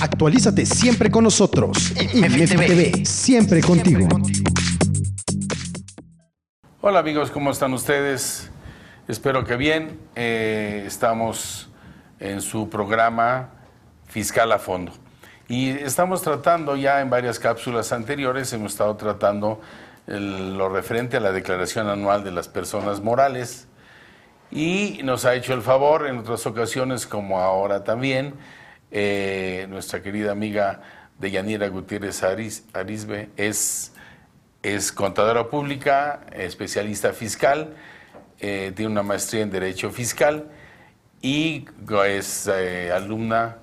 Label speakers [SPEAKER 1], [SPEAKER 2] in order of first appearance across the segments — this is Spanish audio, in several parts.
[SPEAKER 1] Actualízate siempre con nosotros. IMEF TV, siempre contigo.
[SPEAKER 2] Hola amigos, ¿cómo están ustedes? Espero que bien. Eh, estamos en su programa Fiscal a Fondo. Y estamos tratando ya en varias cápsulas anteriores, hemos estado tratando lo referente a la declaración anual de las personas morales y nos ha hecho el favor en otras ocasiones, como ahora también, eh, nuestra querida amiga de Yanira Gutiérrez Arisbe es, es contadora pública, especialista fiscal, eh, tiene una maestría en Derecho Fiscal y es eh, alumna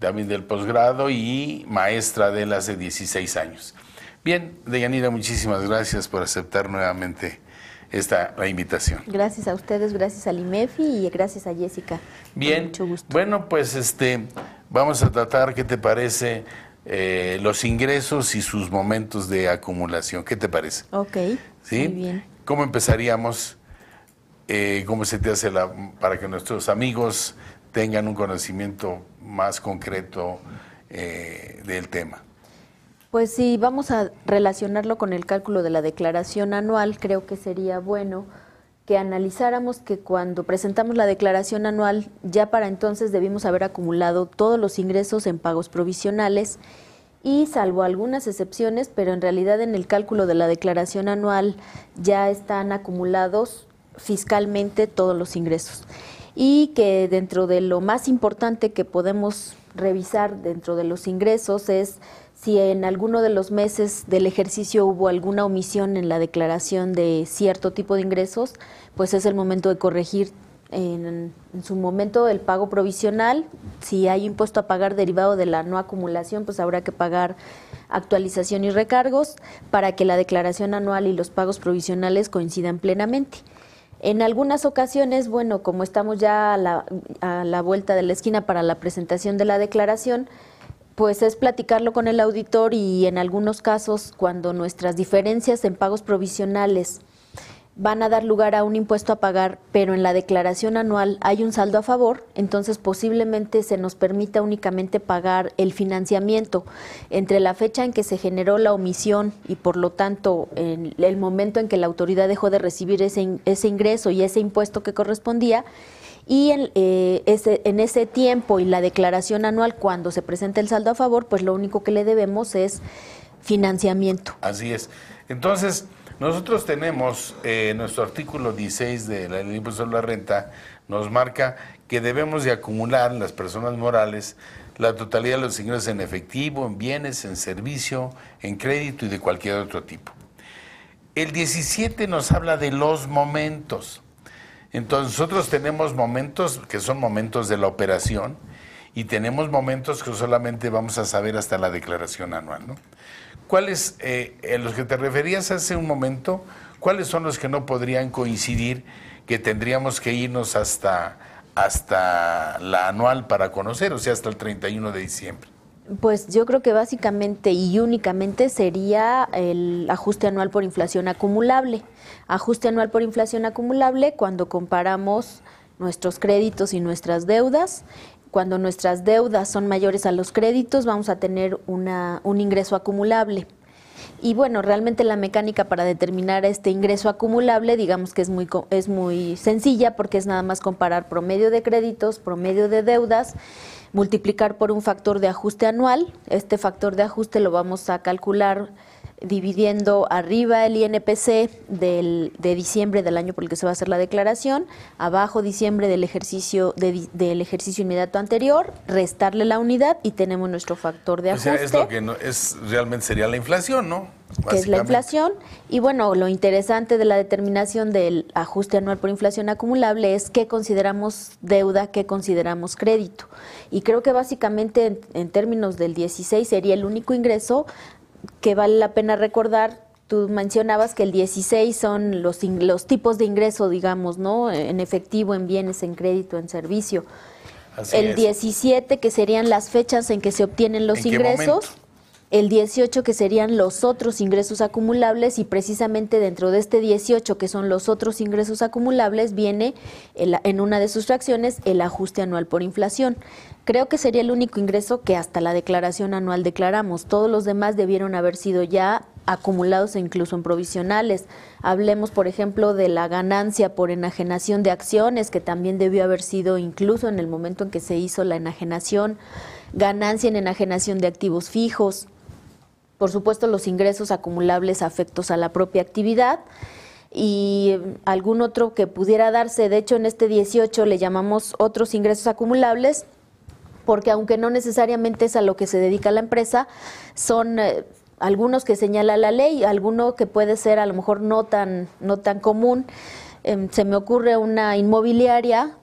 [SPEAKER 2] también del posgrado y maestra de las de 16 años. Bien, Deyanira, muchísimas gracias por aceptar nuevamente esta la invitación.
[SPEAKER 3] Gracias a ustedes, gracias a IMEFI y gracias a Jessica.
[SPEAKER 2] Bien, mucho gusto. bueno, pues este, vamos a tratar, ¿qué te parece? Eh, los ingresos y sus momentos de acumulación. ¿Qué te parece?
[SPEAKER 3] Ok.
[SPEAKER 2] ¿Sí? Muy bien. ¿Cómo empezaríamos? Eh, ¿Cómo se te hace la, para que nuestros amigos tengan un conocimiento más concreto eh, del tema?
[SPEAKER 3] Pues si vamos a relacionarlo con el cálculo de la declaración anual, creo que sería bueno que analizáramos que cuando presentamos la declaración anual, ya para entonces debimos haber acumulado todos los ingresos en pagos provisionales y salvo algunas excepciones, pero en realidad en el cálculo de la declaración anual ya están acumulados fiscalmente todos los ingresos. Y que dentro de lo más importante que podemos revisar dentro de los ingresos es si en alguno de los meses del ejercicio hubo alguna omisión en la declaración de cierto tipo de ingresos, pues es el momento de corregir en, su momento el pago provisional. Si hay impuesto a pagar derivado de la no acumulación, pues habrá que pagar actualización y recargos para que la declaración anual y los pagos provisionales coincidan plenamente. En algunas ocasiones, bueno, como estamos ya a la, a la vuelta de la esquina para la presentación de la declaración, pues es platicarlo con el auditor y en algunos casos cuando nuestras diferencias en pagos provisionales van a dar lugar a un impuesto a pagar, pero en la declaración anual hay un saldo a favor, entonces posiblemente se nos permita únicamente pagar el financiamiento entre la fecha en que se generó la omisión y por lo tanto en el momento en que la autoridad dejó de recibir ese, ese ingreso y ese impuesto que correspondía y en, eh, ese, en ese tiempo y la declaración anual, cuando se presenta el saldo a favor, pues lo único que le debemos es financiamiento.
[SPEAKER 2] Así es. Entonces, nosotros tenemos eh, nuestro artículo 16 de la ley de la renta, nos marca que debemos de acumular las personas morales la totalidad de los ingresos en efectivo, en bienes, en servicio, en crédito y de cualquier otro tipo. El 17 nos habla de los momentos. Entonces nosotros tenemos momentos que son momentos de la operación y tenemos momentos que solamente vamos a saber hasta la declaración anual. ¿no? ¿Cuáles, eh, los que te referías hace un momento, cuáles son los que no podrían coincidir, que tendríamos que irnos hasta, hasta la anual para conocer, o sea, hasta el 31 de diciembre?
[SPEAKER 3] Pues yo creo que básicamente y únicamente sería el ajuste anual por inflación acumulable. Ajuste anual por inflación acumulable cuando comparamos nuestros créditos y nuestras deudas. Cuando nuestras deudas son mayores a los créditos, vamos a tener un ingreso acumulable. Y bueno, realmente la mecánica para determinar este ingreso acumulable, digamos que es muy, es muy sencilla porque es nada más comparar promedio de créditos, promedio de deudas multiplicar por un factor de ajuste anual. Este factor de ajuste lo vamos a calcular dividiendo arriba el INPC del, de diciembre del año por el que se va a hacer la declaración, abajo diciembre del ejercicio del ejercicio inmediato anterior, restarle la unidad y tenemos nuestro factor de ajuste. O sea,
[SPEAKER 2] es lo que no, es realmente sería la inflación, ¿no?
[SPEAKER 3] Que es la inflación. Y bueno, lo interesante de la determinación del ajuste anual por inflación acumulable es qué consideramos deuda, qué consideramos crédito. Y creo que básicamente en, en términos del 16 sería el único ingreso que vale la pena recordar, tú mencionabas que el 16 son los, los tipos de ingreso, digamos, ¿no? En efectivo, en bienes, en crédito, en servicio. el 17, que serían las fechas en que se obtienen los ingresos. El 18 que serían los otros ingresos acumulables y precisamente dentro de este 18 que son los otros ingresos acumulables viene en una de sus fracciones el ajuste anual por inflación. Creo que sería el único ingreso que hasta la declaración anual declaramos. Todos los demás debieron haber sido ya acumulados e incluso en provisionales. Hablemos, por ejemplo, de la ganancia por enajenación de acciones, que también debió haber sido incluso en el momento en que se hizo la enajenación, ganancia en enajenación de activos fijos, por supuesto los ingresos acumulables afectos a la propia actividad y algún otro que pudiera darse. De hecho, en este 18 le llamamos otros ingresos acumulables porque aunque no necesariamente es a lo que se dedica la empresa, son eh, algunos que señala la ley, alguno que puede ser a lo mejor no tan, no tan común. Em, se me ocurre una inmobiliaria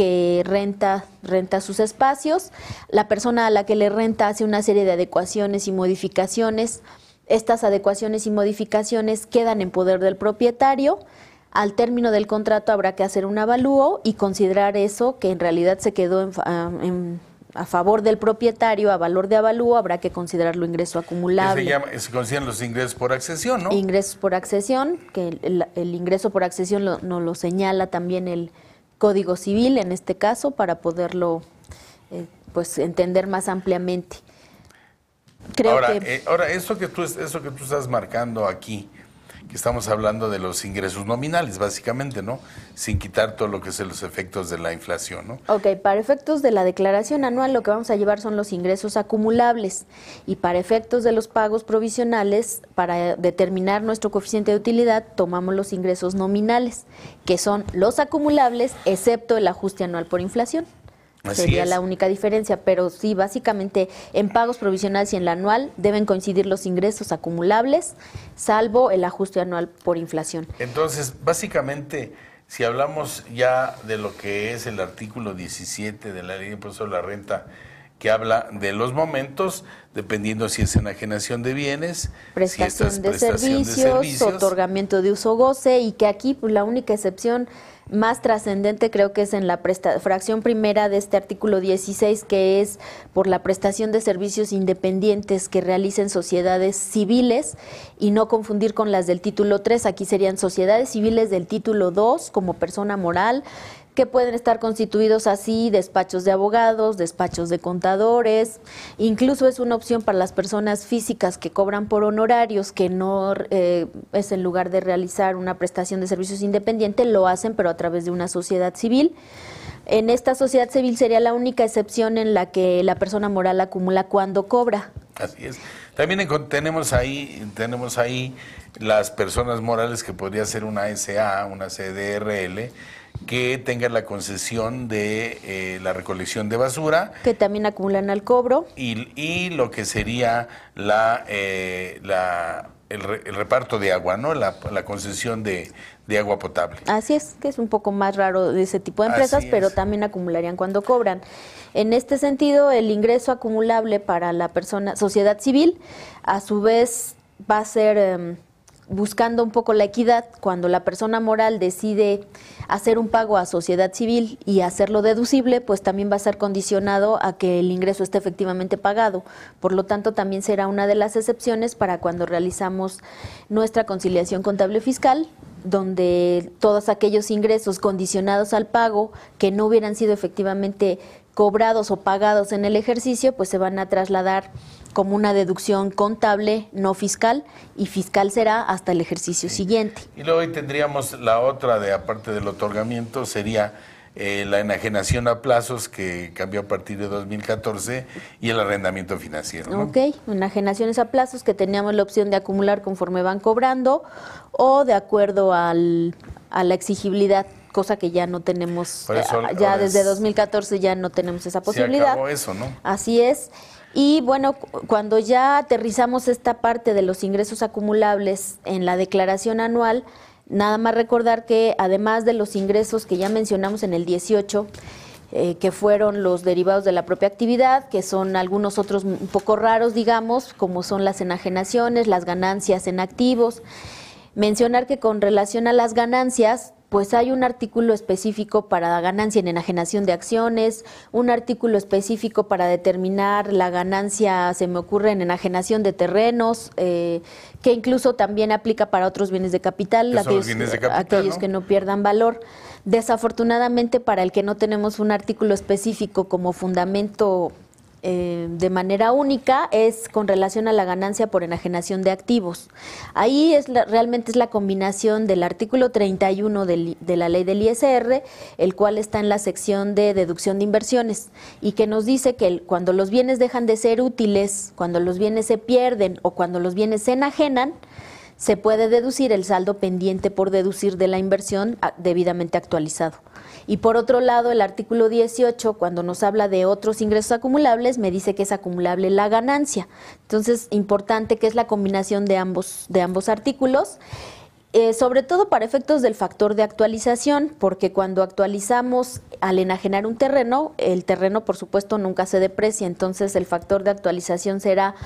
[SPEAKER 3] que renta, renta sus espacios, la persona a la que le renta hace una serie de adecuaciones y modificaciones, estas adecuaciones y modificaciones quedan en poder del propietario, al término del contrato habrá que hacer un avalúo y considerar eso que en realidad se quedó en, ah, en a favor del propietario a valor de avalúo, habrá que considerarlo ingreso acumulable.
[SPEAKER 2] Se, llama, se consideran los ingresos por accesión, ¿no?
[SPEAKER 3] Ingresos por accesión, que el, ingreso por accesión nos lo, lo señala también el Código Civil en este caso para poderlo eh, pues entender más ampliamente.
[SPEAKER 2] Creo ahora, que... Eh, ahora eso que tú eso que tú estás marcando aquí que estamos hablando de los ingresos nominales, básicamente, ¿no? Sin quitar todo lo que son los efectos de la inflación, ¿no?
[SPEAKER 3] Ok, para efectos de la declaración anual lo que vamos a llevar son los ingresos acumulables y para efectos de los pagos provisionales, para determinar nuestro coeficiente de utilidad, tomamos los ingresos nominales, que son los acumulables, excepto el ajuste anual por inflación. Sería la única diferencia, pero sí, básicamente en pagos provisionales y en la anual deben coincidir los ingresos acumulables, salvo el ajuste anual por inflación.
[SPEAKER 2] Entonces, básicamente, si hablamos ya de lo que es el artículo 17 de la Ley de Impuesto de la Renta, que habla de los momentos, dependiendo si es enajenación de bienes,
[SPEAKER 3] prestación, si de, prestación de, servicios, otorgamiento de uso goce, y que aquí pues, la única excepción más trascendente creo que es en la fracción primera de este artículo 16, que es por la prestación de servicios independientes que realicen sociedades civiles y no confundir con las del título 3. Aquí serían sociedades civiles del título 2 como persona moral que pueden estar constituidos así, despachos de abogados, despachos de contadores, incluso es una opción para las personas físicas que cobran por honorarios, que no eh, es en lugar de realizar una prestación de servicios independiente, lo hacen pero a través de una sociedad civil. En esta sociedad civil sería la única excepción en la que la persona moral acumula cuando cobra.
[SPEAKER 2] Así es. También tenemos ahí, tenemos ahí las personas morales que podría ser una SA, una CDRL, que tengan la concesión de eh, la recolección de basura.
[SPEAKER 3] Que también acumulan al cobro.
[SPEAKER 2] Y, lo que sería la, eh, la el, reparto de agua, ¿no? La, concesión de, agua potable.
[SPEAKER 3] Así es, que es un poco más raro de ese tipo de empresas, pero también acumularían cuando cobran. En este sentido, el ingreso acumulable para la persona, sociedad civil, a su vez va a ser... Em, buscando un poco la equidad, cuando la persona moral decide hacer un pago a sociedad civil y hacerlo deducible, pues también va a ser condicionado a que el ingreso esté efectivamente pagado. Por lo tanto, también será una de las excepciones para cuando realizamos nuestra conciliación contable fiscal, donde todos aquellos ingresos condicionados al pago que no hubieran sido efectivamente cobrados o pagados en el ejercicio, pues se van a trasladar como una deducción contable no fiscal y fiscal será hasta el ejercicio siguiente.
[SPEAKER 2] Y luego ahí tendríamos la otra de aparte del otorgamiento sería eh, la enajenación a plazos que cambió a partir de 2014 y el arrendamiento financiero.
[SPEAKER 3] ¿no? Ok, enajenaciones a plazos que teníamos la opción de acumular conforme van cobrando o de acuerdo al, a la exigibilidad cosa que ya no tenemos, eh, ya desde 2014 ya no tenemos esa posibilidad. Se
[SPEAKER 2] acabó eso, ¿no?
[SPEAKER 3] Así es. Y bueno, cuando ya aterrizamos esta parte de los ingresos acumulables en la declaración anual, nada más recordar que además de los ingresos que ya mencionamos en el 18, eh, que fueron los derivados de la propia actividad, que son algunos otros un poco raros, digamos, como son las enajenaciones, las ganancias en activos. Mencionar que con relación a las ganancias, pues hay un artículo específico para ganancia en enajenación de acciones, un artículo específico para determinar la ganancia, se me ocurre, en enajenación de terrenos, eh, que incluso también aplica para otros bienes de capital, aquellos,
[SPEAKER 2] bienes de capital,
[SPEAKER 3] aquellos
[SPEAKER 2] ¿no?
[SPEAKER 3] que no pierdan valor. Desafortunadamente, para el que no tenemos un artículo específico como fundamento eh, de manera única es con relación a la ganancia por enajenación de activos. Ahí es realmente es la combinación del artículo 31 del- de la ley del ISR, el cual está en la sección de deducción de inversiones y que nos dice que cuando los bienes dejan de ser útiles, cuando los bienes se pierden o cuando los bienes se enajenan, se puede deducir el saldo pendiente por deducir de la inversión a- debidamente actualizado. Y por otro lado, el artículo 18, cuando nos habla de otros ingresos acumulables, me dice que es acumulable la ganancia. Entonces, importante que es la combinación de ambos, de ambos artículos. Eh, sobre todo para efectos del factor de actualización, porque cuando actualizamos al enajenar un terreno, el terreno por supuesto nunca se deprecia, entonces el factor de actualización será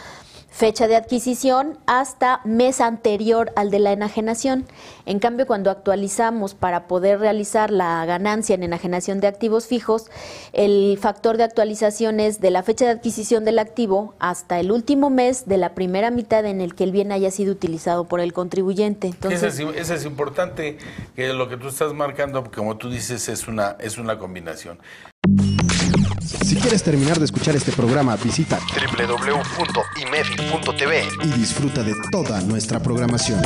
[SPEAKER 3] fecha de adquisición hasta mes anterior al de la enajenación. En cambio, cuando actualizamos para poder realizar la ganancia en enajenación de activos fijos, el factor de actualización es de la fecha de adquisición del activo hasta el último mes de la primera mitad en el que el bien haya sido utilizado por el contribuyente. Entonces,
[SPEAKER 2] es, es importante, que lo que tú estás marcando, como tú dices, es una, es una combinación.
[SPEAKER 1] Si quieres terminar de escuchar este programa, visita
[SPEAKER 4] www.imedi.tv
[SPEAKER 1] y disfruta de toda nuestra programación.